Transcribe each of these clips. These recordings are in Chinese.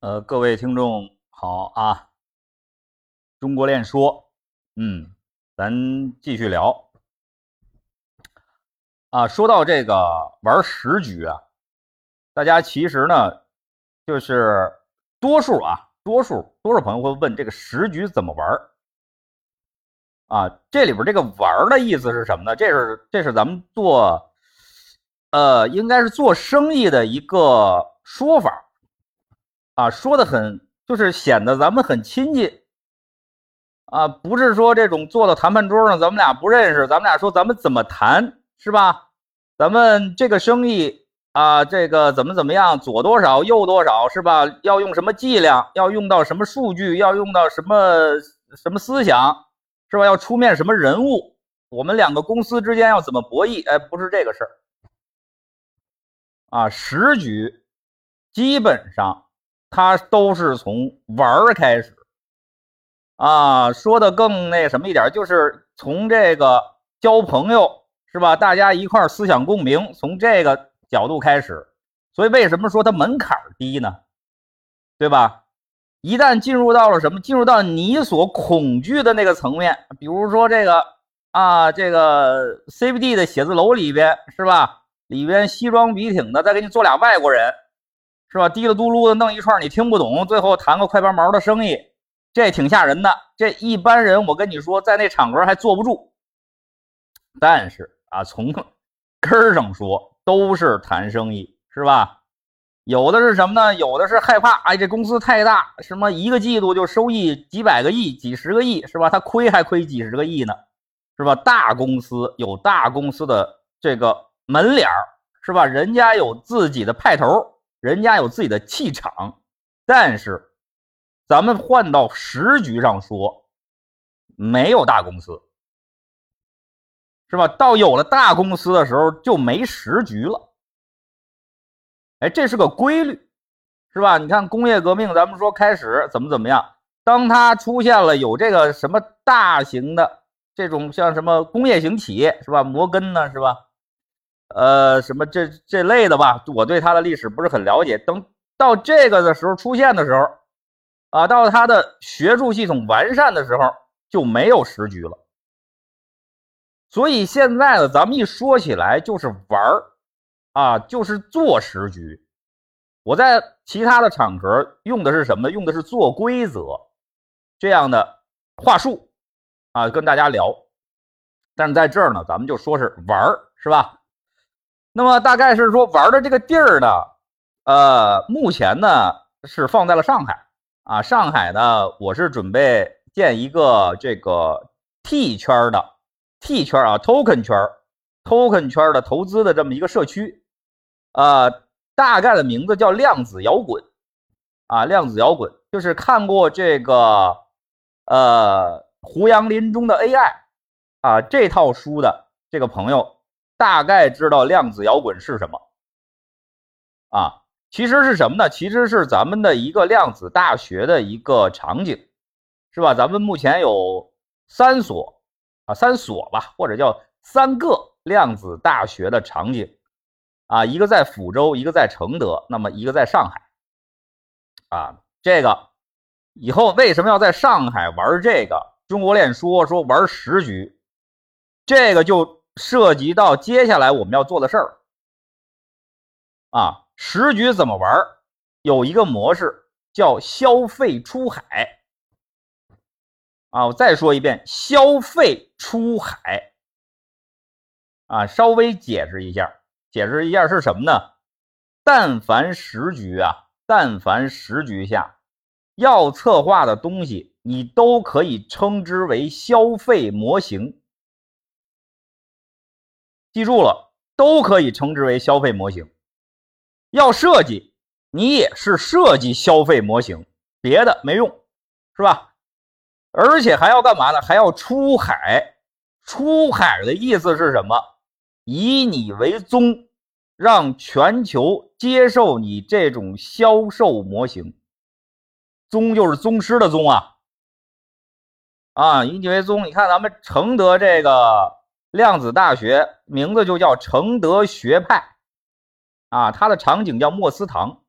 呃，各位听众好啊！中国练说，嗯，咱继续聊啊。说到这个玩十局啊，大家其实呢，就是多数啊，多数多数朋友会问这个十局怎么玩啊？这里边这个玩的意思是什么呢？这是这是咱们做，呃，应该是做生意的一个说法。啊，说的很，就是显得咱们很亲近，啊，不是说这种坐到谈判桌上，咱们俩不认识，咱们俩说咱们怎么谈，是吧？咱们这个生意啊，这个怎么怎么样，左多少右多少，是吧？要用什么伎俩，要用到什么数据，要用到什么什么思想，是吧？要出面什么人物，我们两个公司之间要怎么博弈？哎，不是这个事儿，啊，十局基本上。他都是从玩儿开始，啊，说的更那什么一点，就是从这个交朋友是吧？大家一块儿思想共鸣，从这个角度开始。所以为什么说它门槛低呢？对吧？一旦进入到了什么？进入到你所恐惧的那个层面，比如说这个啊，这个 CBD 的写字楼里边是吧？里边西装笔挺的，再给你坐俩外国人。是吧？滴了嘟噜的弄一串，你听不懂，最后谈个快八毛的生意，这挺吓人的。这一般人，我跟你说，在那场合还坐不住。但是啊，从根儿上说，都是谈生意，是吧？有的是什么呢？有的是害怕，哎，这公司太大，什么一个季度就收益几百个亿、几十个亿，是吧？他亏还亏几十个亿呢，是吧？大公司有大公司的这个门脸儿，是吧？人家有自己的派头。人家有自己的气场，但是咱们换到时局上说，没有大公司，是吧？到有了大公司的时候，就没时局了。哎，这是个规律，是吧？你看工业革命，咱们说开始怎么怎么样，当它出现了有这个什么大型的这种像什么工业型企业，是吧？摩根呢，是吧？呃，什么这这类的吧，我对它的历史不是很了解。等到这个的时候出现的时候，啊，到它的学术系统完善的时候，就没有时局了。所以现在呢，咱们一说起来就是玩儿，啊，就是做时局。我在其他的场合用的是什么？用的是做规则这样的话术，啊，跟大家聊。但是在这儿呢，咱们就说是玩儿，是吧？那么大概是说玩的这个地儿呢，呃，目前呢是放在了上海啊。上海呢，我是准备建一个这个 T 圈的 T 圈啊，Token 圈，Token 圈的投资的这么一个社区，呃，大概的名字叫量子摇滚啊，量子摇滚就是看过这个呃胡杨林中的 AI 啊这套书的这个朋友。大概知道量子摇滚是什么啊？其实是什么呢？其实是咱们的一个量子大学的一个场景，是吧？咱们目前有三所啊，三所吧，或者叫三个量子大学的场景啊，一个在福州，一个在承德，那么一个在上海啊。这个以后为什么要在上海玩这个？中国练说说玩十局，这个就。涉及到接下来我们要做的事儿啊，时局怎么玩？有一个模式叫消费出海啊，我再说一遍，消费出海啊，稍微解释一下，解释一下是什么呢？但凡时局啊，但凡时局下要策划的东西，你都可以称之为消费模型。记住了，都可以称之为消费模型。要设计，你也是设计消费模型，别的没用，是吧？而且还要干嘛呢？还要出海。出海的意思是什么？以你为宗，让全球接受你这种销售模型。宗就是宗师的宗啊！啊，以你为宗。你看咱们承德这个。量子大学名字就叫承德学派，啊，它的场景叫莫斯堂，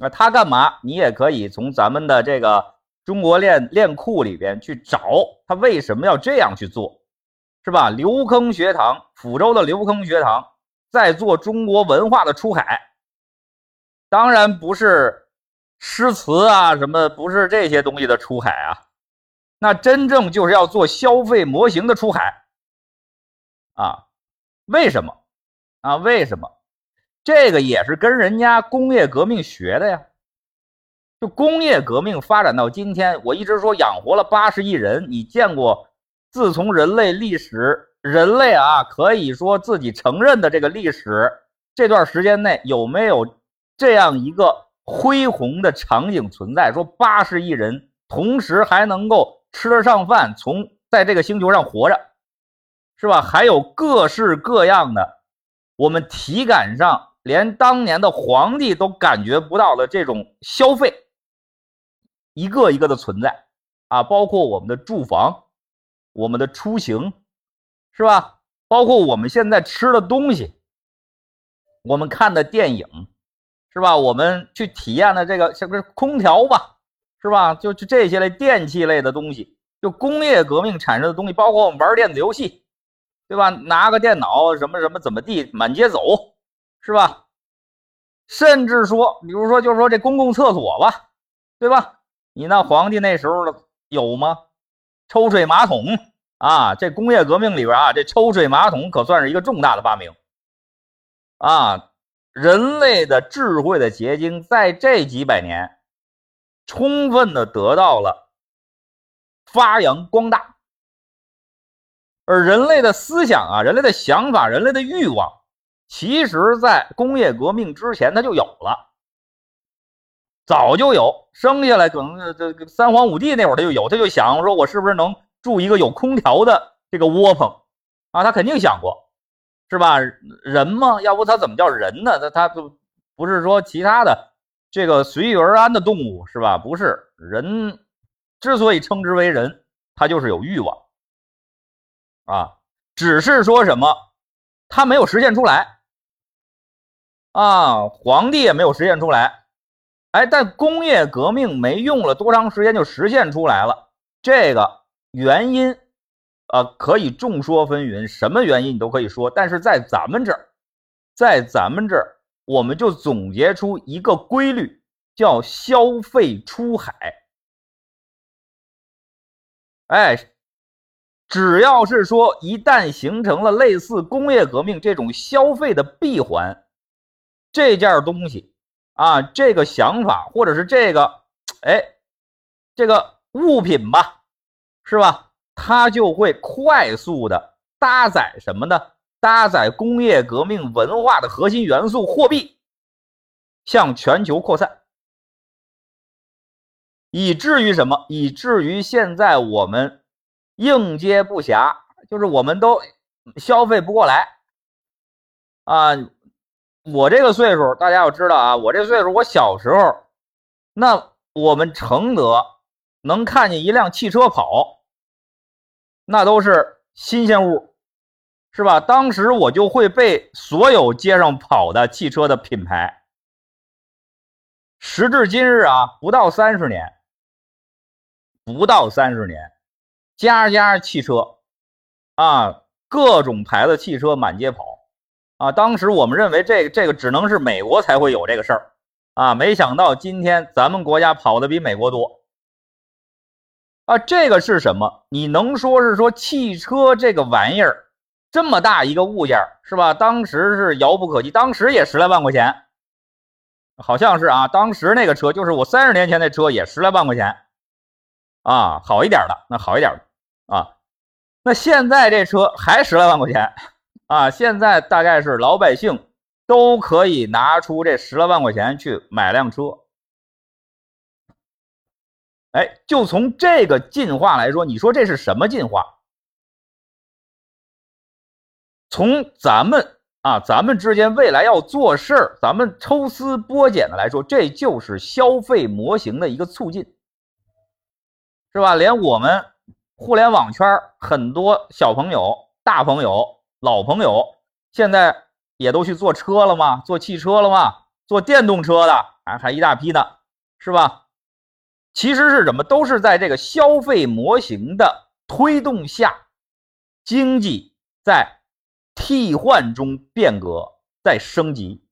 啊，它干嘛？你也可以从咱们的这个中国链链库里边去找他为什么要这样去做，是吧？刘坑学堂，抚州的刘坑学堂在做中国文化的出海，当然不是诗词啊什么，不是这些东西的出海啊，那真正就是要做消费模型的出海啊？为什么？啊？为什么？这个也是跟人家工业革命学的呀。就工业革命发展到今天，我一直说养活了八十亿人。你见过自从人类历史，人类啊可以说自己承认的这个历史这段时间内有没有这样一个恢宏的场景存在？说八十亿人同时还能够吃得上饭，从在这个星球上活着，是吧？还有各式各样的我们体感上。连当年的皇帝都感觉不到的这种消费，一个一个的存在啊，包括我们的住房、我们的出行，是吧？包括我们现在吃的东西，我们看的电影，是吧？我们去体验的这个像是空调吧，是吧？就就这些类电器类的东西，就工业革命产生的东西，包括我们玩电子游戏，对吧？拿个电脑什么什么怎么地，满街走。是吧？甚至说，比如说，就是说这公共厕所吧，对吧？你那皇帝那时候有吗？抽水马桶啊，这工业革命里边啊，这抽水马桶可算是一个重大的发明啊！人类的智慧的结晶，在这几百年，充分的得到了发扬光大，而人类的思想啊，人类的想法，人类的欲望。其实，在工业革命之前，它就有了，早就有。生下来可能这个三皇五帝那会儿，他就有，他就想说，我是不是能住一个有空调的这个窝棚啊？他肯定想过，是吧？人嘛，要不他怎么叫人呢？他他不不是说其他的这个随遇而安的动物，是吧？不是人，之所以称之为人，他就是有欲望啊，只是说什么，他没有实现出来。啊，皇帝也没有实现出来，哎，但工业革命没用了多长时间就实现出来了。这个原因，呃，可以众说纷纭，什么原因你都可以说。但是在咱们这儿，在咱们这儿，我们就总结出一个规律，叫消费出海。哎，只要是说一旦形成了类似工业革命这种消费的闭环。这件东西啊，这个想法或者是这个，哎，这个物品吧，是吧？它就会快速的搭载什么呢？搭载工业革命文化的核心元素——货币，向全球扩散，以至于什么？以至于现在我们应接不暇，就是我们都消费不过来啊。我这个岁数，大家要知道啊，我这岁数，我小时候，那我们承德能看见一辆汽车跑，那都是新鲜物，是吧？当时我就会背所有街上跑的汽车的品牌。时至今日啊，不到三十年，不到三十年，家家汽车啊，各种牌子汽车满街跑。啊，当时我们认为这个这个只能是美国才会有这个事儿，啊，没想到今天咱们国家跑的比美国多，啊，这个是什么？你能说是说汽车这个玩意儿这么大一个物件是吧？当时是遥不可及，当时也十来万块钱，好像是啊，当时那个车就是我三十年前那车也十来万块钱，啊，好一点的那好一点的啊，那现在这车还十来万块钱。啊，现在大概是老百姓都可以拿出这十来万块钱去买辆车。哎，就从这个进化来说，你说这是什么进化？从咱们啊，咱们之间未来要做事儿，咱们抽丝剥茧的来说，这就是消费模型的一个促进，是吧？连我们互联网圈很多小朋友、大朋友。老朋友现在也都去坐车了吗？坐汽车了吗？坐电动车的，还还一大批呢，是吧？其实是什么？都是在这个消费模型的推动下，经济在替换中变革，在升级。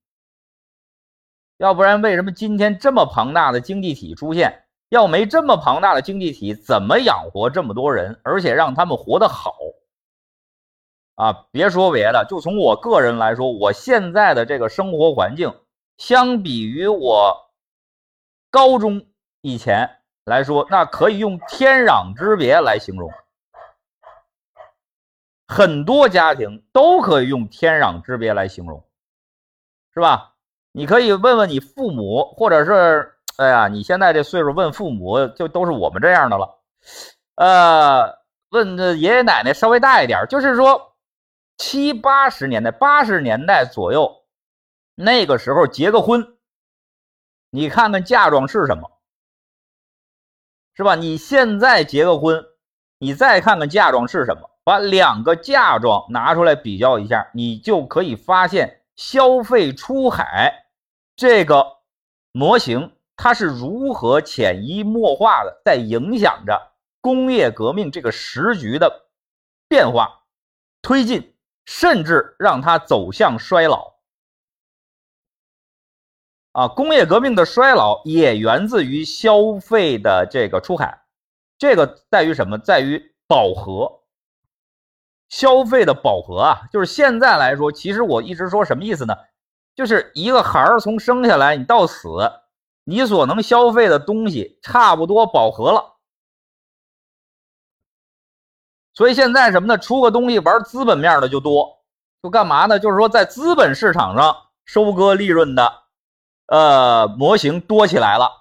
要不然，为什么今天这么庞大的经济体出现？要没这么庞大的经济体，怎么养活这么多人，而且让他们活得好？啊，别说别的，就从我个人来说，我现在的这个生活环境，相比于我高中以前来说，那可以用天壤之别来形容。很多家庭都可以用天壤之别来形容，是吧？你可以问问你父母，或者是，哎呀，你现在这岁数问父母，就都是我们这样的了。呃，问这爷爷奶奶稍微大一点，就是说七八十年代、八十年代左右，那个时候结个婚，你看看嫁妆是什么，是吧？你现在结个婚，你再看看嫁妆是什么，把两个嫁妆拿出来比较一下，你就可以发现消费出海。这个模型它是如何潜移默化的在影响着工业革命这个时局的变化、推进，甚至让它走向衰老？啊，工业革命的衰老也源自于消费的这个出海，这个在于什么？在于饱和。消费的饱和啊，就是现在来说，其实我一直说什么意思呢？就是一个孩儿从生下来你到死，你所能消费的东西差不多饱和了。所以现在什么呢？出个东西玩资本面的就多，就干嘛呢？就是说在资本市场上收割利润的，呃，模型多起来了。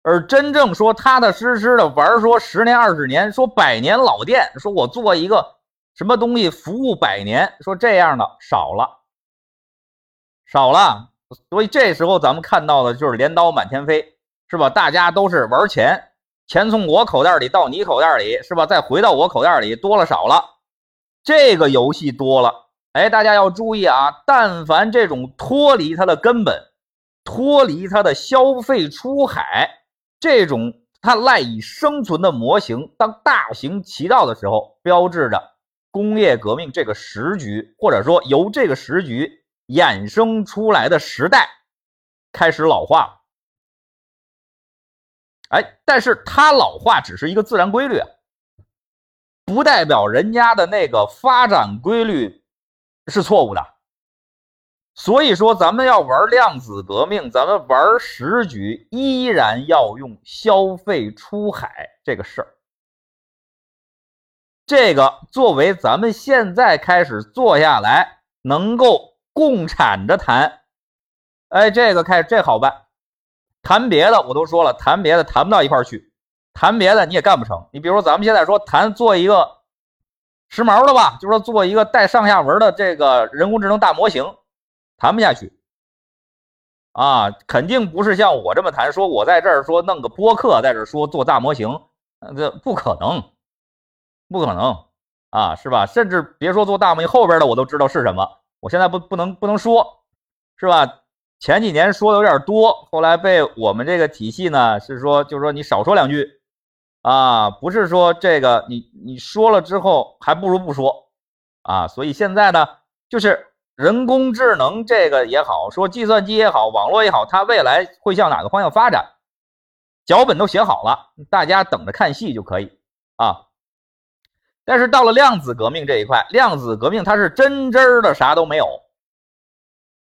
而真正说踏踏实实的玩，说十年二十年，说百年老店，说我做一个什么东西服务百年，说这样的少了。少了，所以这时候咱们看到的就是镰刀满天飞，是吧？大家都是玩钱，钱从我口袋里到你口袋里，是吧？再回到我口袋里，多了少了，这个游戏多了。哎，大家要注意啊！但凡这种脱离它的根本，脱离它的消费出海，这种它赖以生存的模型，当大行其道的时候，标志着工业革命这个时局，或者说由这个时局。衍生出来的时代开始老化了，哎，但是它老化只是一个自然规律，不代表人家的那个发展规律是错误的。所以说，咱们要玩量子革命，咱们玩时局，依然要用消费出海这个事儿。这个作为咱们现在开始做下来能够。共产着谈，哎，这个开这好办，谈别的我都说了，谈别的谈不到一块儿去，谈别的你也干不成。你比如说咱们现在说谈做一个时髦的吧，就说做一个带上下文的这个人工智能大模型，谈不下去啊，肯定不是像我这么谈，说我在这儿说弄个播客在这说做大模型，这不可能，不可能啊，是吧？甚至别说做大模型，后边的我都知道是什么。我现在不不能不能说，是吧？前几年说的有点多，后来被我们这个体系呢是说，就是说你少说两句，啊，不是说这个你你说了之后还不如不说，啊，所以现在呢，就是人工智能这个也好，说计算机也好，网络也好，它未来会向哪个方向发展，脚本都写好了，大家等着看戏就可以啊。但是到了量子革命这一块，量子革命它是真真的啥都没有，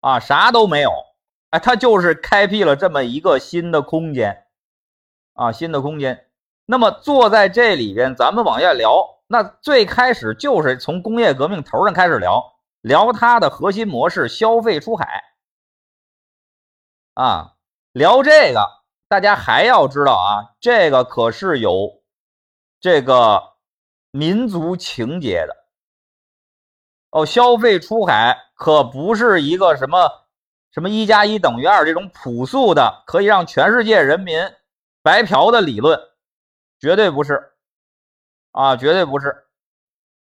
啊，啥都没有，哎，它就是开辟了这么一个新的空间，啊，新的空间。那么坐在这里边，咱们往下聊，那最开始就是从工业革命头上开始聊，聊它的核心模式——消费出海，啊，聊这个，大家还要知道啊，这个可是有这个。民族情节的哦，消费出海可不是一个什么什么一加一等于二这种朴素的可以让全世界人民白嫖的理论，绝对不是啊，绝对不是。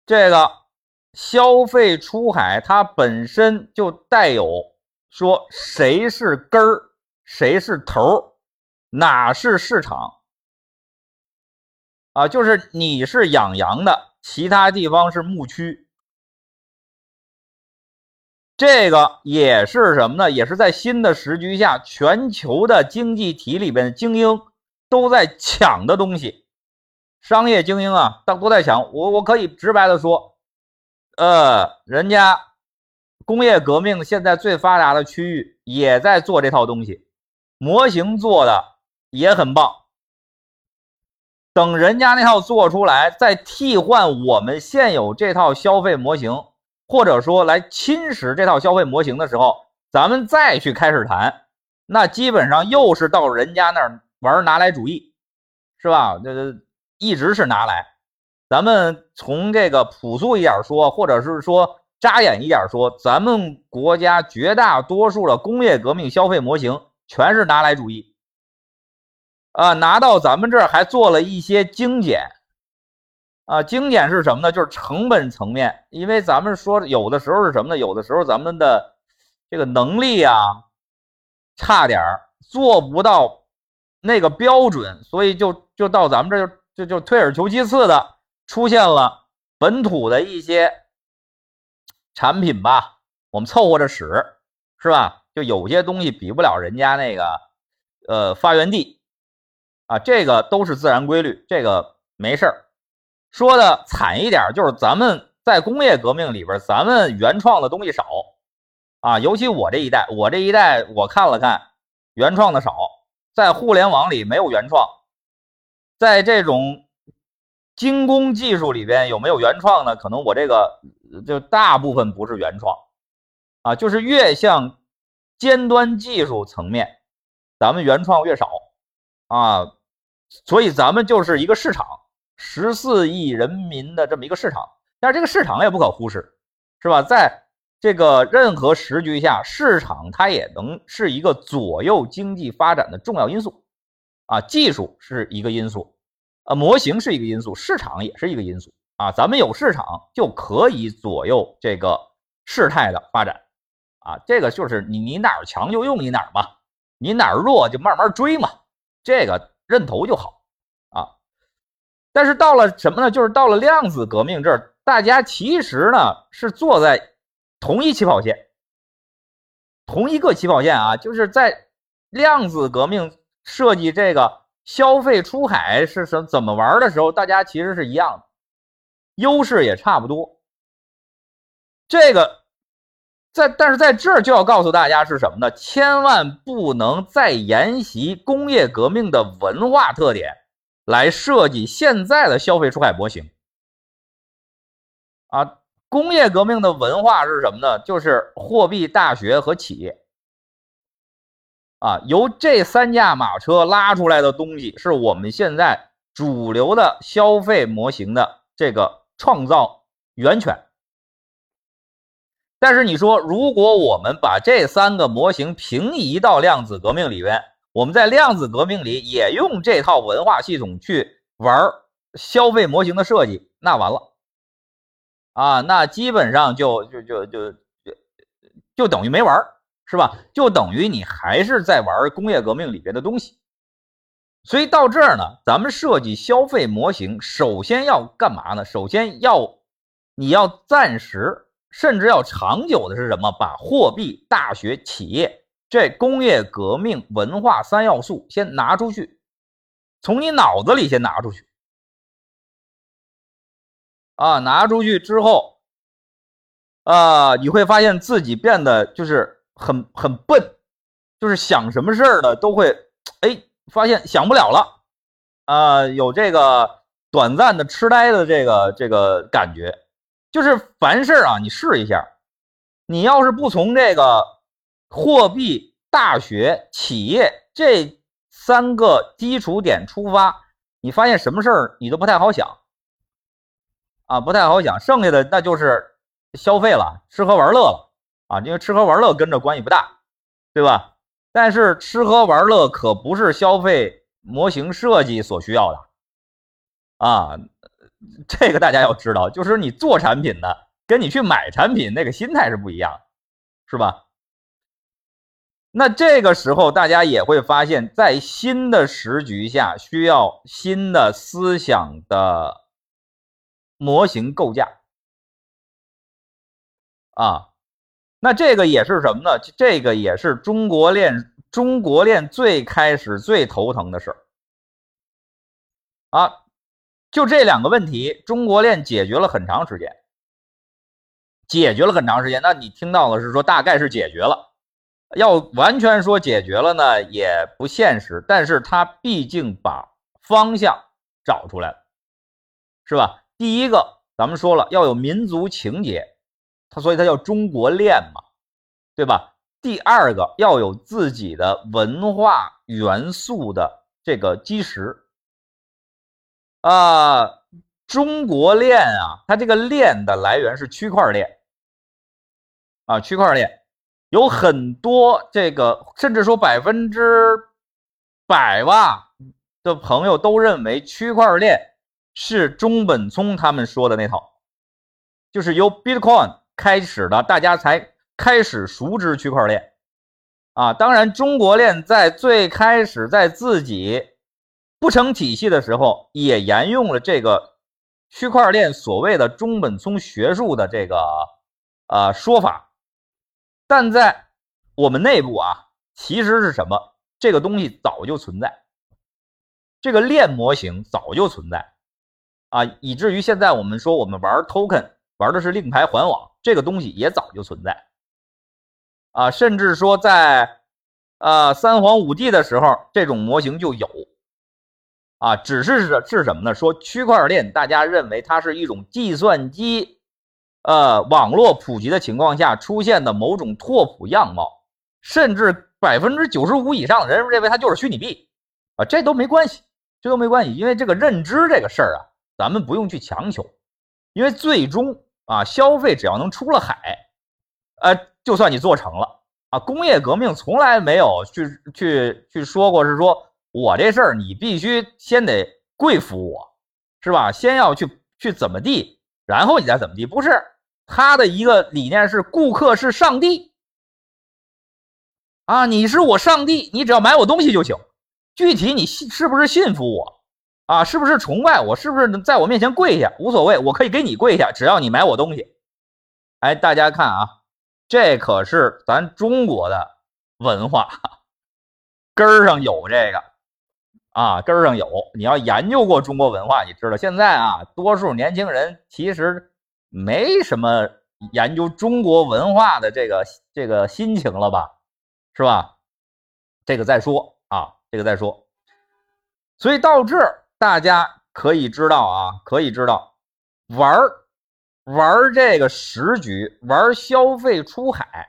这个消费出海它本身就带有说谁是根儿，谁是头儿，哪是市场啊？就是你是养羊的，其他地方是牧区。这个也是什么呢？也是在新的时局下，全球的经济体里边的精英都在抢的东西。商业精英啊，都都在抢。我我可以直白的说，呃，人家工业革命现在最发达的区域也在做这套东西。模型做的也很棒，等人家那套做出来，再替换我们现有这套消费模型，或者说来侵蚀这套消费模型的时候，咱们再去开始谈，那基本上又是到人家那儿玩拿来主义，是吧？这这一直是拿来。咱们从这个朴素一点说，或者是说扎眼一点说，咱们国家绝大多数的工业革命消费模型。全是拿来主义啊！拿到咱们这儿还做了一些精简啊，精简是什么呢？就是成本层面，因为咱们说有的时候是什么呢？有的时候咱们的这个能力啊差点儿，做不到那个标准，所以就就到咱们这儿就就就退而求其次的出现了本土的一些产品吧，我们凑合着使，是吧？就有些东西比不了人家那个，呃，发源地，啊，这个都是自然规律，这个没事儿。说的惨一点，就是咱们在工业革命里边，咱们原创的东西少，啊，尤其我这一代，我这一代我看了看，原创的少，在互联网里没有原创，在这种精工技术里边有没有原创呢？可能我这个就大部分不是原创，啊，就是越像。尖端技术层面，咱们原创越少啊，所以咱们就是一个市场，十四亿人民的这么一个市场。但是这个市场也不可忽视，是吧？在这个任何时局下，市场它也能是一个左右经济发展的重要因素啊。技术是一个因素，啊，模型是一个因素，市场也是一个因素啊。咱们有市场就可以左右这个事态的发展。啊，这个就是你你哪儿强就用你哪儿嘛，你哪儿弱就慢慢追嘛，这个认头就好啊。但是到了什么呢？就是到了量子革命这儿，大家其实呢是坐在同一起跑线，同一个起跑线啊，就是在量子革命设计这个消费出海是什怎么玩的时候，大家其实是一样的，优势也差不多。这个。在，但是在这儿就要告诉大家是什么呢？千万不能再沿袭工业革命的文化特点来设计现在的消费出海模型。啊，工业革命的文化是什么呢？就是货币、大学和企业。啊，由这三驾马车拉出来的东西，是我们现在主流的消费模型的这个创造源泉。但是你说，如果我们把这三个模型平移到量子革命里边，我们在量子革命里也用这套文化系统去玩消费模型的设计，那完了啊，那基本上就就就就就就等于没玩，是吧？就等于你还是在玩工业革命里边的东西。所以到这儿呢，咱们设计消费模型，首先要干嘛呢？首先要你要暂时。甚至要长久的是什么？把货币、大学、企业这工业革命文化三要素先拿出去，从你脑子里先拿出去啊！拿出去之后，啊，你会发现自己变得就是很很笨，就是想什么事儿呢都会哎，发现想不了了啊，有这个短暂的痴呆的这个这个感觉。就是凡事啊，你试一下，你要是不从这个货币、大学、企业这三个基础点出发，你发现什么事儿你都不太好想啊，不太好想。剩下的那就是消费了，吃喝玩乐了啊，因为吃喝玩乐跟着关系不大，对吧？但是吃喝玩乐可不是消费模型设计所需要的啊。这个大家要知道，就是你做产品的，跟你去买产品那个心态是不一样，是吧？那这个时候大家也会发现，在新的时局下，需要新的思想的模型构架啊。那这个也是什么呢？这个也是中国链中国链最开始最头疼的事儿啊。就这两个问题，中国链解决了很长时间，解决了很长时间。那你听到的是说大概是解决了，要完全说解决了呢也不现实。但是它毕竟把方向找出来了，是吧？第一个，咱们说了要有民族情结，它所以它叫中国链嘛，对吧？第二个要有自己的文化元素的这个基石。啊，中国链啊，它这个链的来源是区块链啊，区块链有很多这个，甚至说百分之百吧的朋友都认为区块链是中本聪他们说的那套，就是由 Bitcoin 开始的，大家才开始熟知区块链啊。当然，中国链在最开始在自己。不成体系的时候，也沿用了这个区块链所谓的中本聪学术的这个呃说法，但在我们内部啊，其实是什么？这个东西早就存在，这个链模型早就存在啊，以至于现在我们说我们玩 token 玩的是令牌环网，这个东西也早就存在啊，甚至说在呃三皇五帝的时候，这种模型就有。啊，只是是是什么呢？说区块链，大家认为它是一种计算机，呃，网络普及的情况下出现的某种拓扑样貌，甚至百分之九十五以上的人认为它就是虚拟币，啊，这都没关系，这都没关系，因为这个认知这个事儿啊，咱们不用去强求，因为最终啊，消费只要能出了海，呃，就算你做成了啊，工业革命从来没有去去去说过是说。我这事儿你必须先得跪服我，是吧？先要去去怎么地，然后你再怎么地，不是他的一个理念是顾客是上帝啊，你是我上帝，你只要买我东西就行。具体你信是不是信服我啊？是不是崇拜我？是不是在我面前跪下？无所谓，我可以给你跪下，只要你买我东西。哎，大家看啊，这可是咱中国的文化根儿上有这个。啊，根儿上有。你要研究过中国文化，你知道现在啊，多数年轻人其实没什么研究中国文化的这个这个心情了吧，是吧？这个再说啊，这个再说。所以到这儿，大家可以知道啊，可以知道玩玩这个时局，玩消费出海。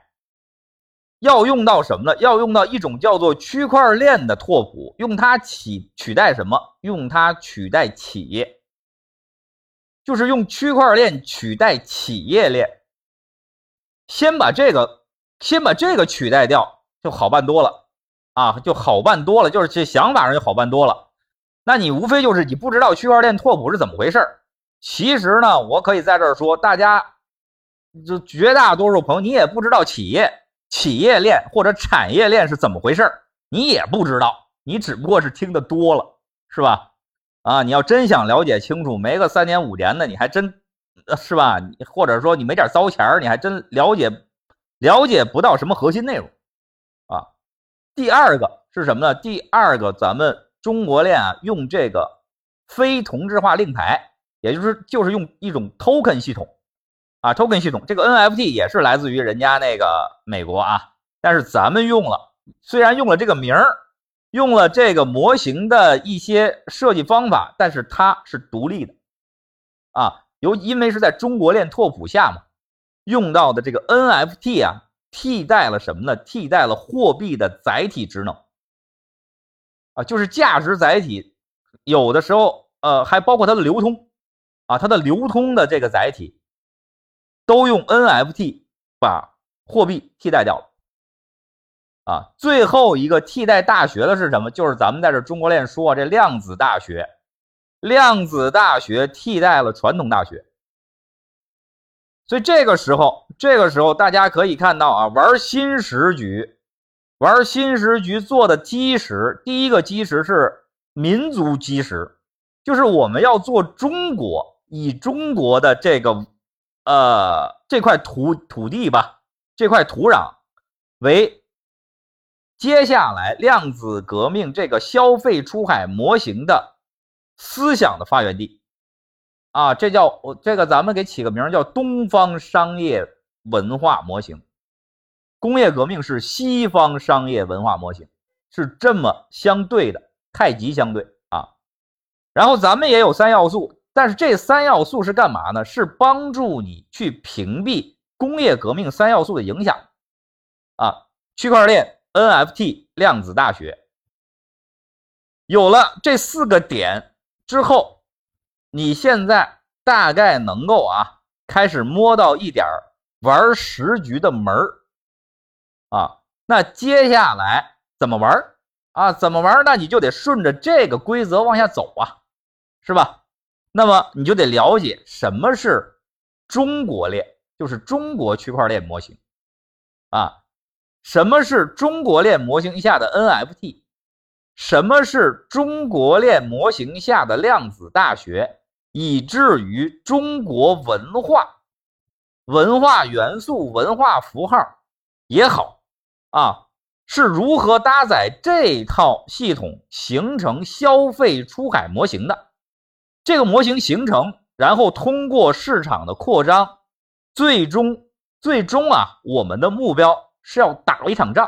要用到什么呢？要用到一种叫做区块链的拓扑，用它取取代什么？用它取代企业，就是用区块链取代企业链。先把这个，先把这个取代掉，就好办多了啊，就好办多了。就是这想法上就好办多了。那你无非就是你不知道区块链拓扑是怎么回事其实呢，我可以在这儿说，大家就绝大多数朋友，你也不知道企业。企业链或者产业链是怎么回事你也不知道，你只不过是听得多了，是吧？啊，你要真想了解清楚，没个三年五年的，你还真是吧？或者说你没点糟钱你还真了解了解不到什么核心内容啊。第二个是什么呢？第二个，咱们中国链啊，用这个非同质化令牌，也就是就是用一种 token 系统。啊，token 系统这个 NFT 也是来自于人家那个美国啊，但是咱们用了，虽然用了这个名儿，用了这个模型的一些设计方法，但是它是独立的啊。由因为是在中国链拓扑下嘛，用到的这个 NFT 啊，替代了什么呢？替代了货币的载体职能啊，就是价值载体，有的时候呃还包括它的流通啊，它的流通的这个载体。都用 NFT 把货币替代掉了啊！最后一个替代大学的是什么？就是咱们在这中国链说这量子大学，量子大学替代了传统大学。所以这个时候，这个时候大家可以看到啊，玩新时局玩新时局做的基石，第一个基石是民族基石，就是我们要做中国，以中国的这个呃这块土土地吧，这块土壤为接下来量子革命这个消费出海模型的思想的发源地啊，这叫我这个咱们给起个名叫东方商业文化模型。工业革命是西方商业文化模型，是这么相对的，太极相对啊。然后咱们也有三要素，但是这三要素是干嘛呢？是帮助你去屏蔽工业革命三要素的影响啊。区块链、NFT、量子大学，有了这四个点之后，你现在大概能够啊开始摸到一点玩时局的门儿。啊，那接下来怎么玩啊？怎么玩那你就得顺着这个规则往下走啊，是吧？那么你就得了解什么是中国链，就是中国区块链模型啊。什么是中国链模型下的 NFT？什么是中国链模型下的量子大学？以至于中国文化、文化元素、文化符号也好。啊，是如何搭载这套系统形成消费出海模型的？这个模型形成，然后通过市场的扩张，最终最终啊，我们的目标是要打一场仗。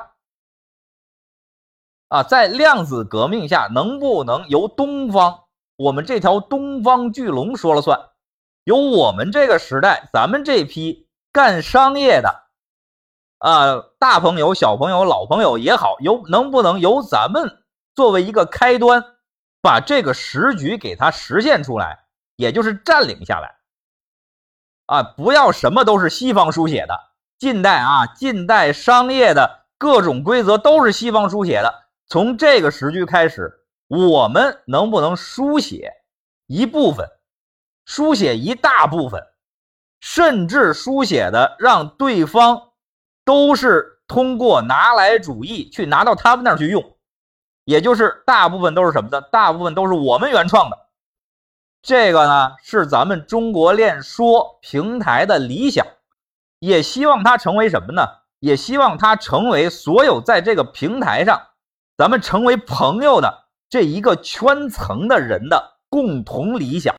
啊，在量子革命下，能不能由东方，我们这条东方巨龙说了算？由我们这个时代，咱们这批干商业的。啊，大朋友、小朋友、老朋友也好，由能不能由咱们作为一个开端，把这个时局给它实现出来，也就是占领下来。啊，不要什么都是西方书写的，近代啊，近代商业的各种规则都是西方书写的。从这个时局开始，我们能不能书写一部分，书写一大部分，甚至书写的让对方。都是通过拿来主义去拿到他们那儿去用，也就是大部分都是什么呢？大部分都是我们原创的。这个呢是咱们中国练说平台的理想，也希望它成为什么呢？也希望它成为所有在这个平台上咱们成为朋友的这一个圈层的人的共同理想。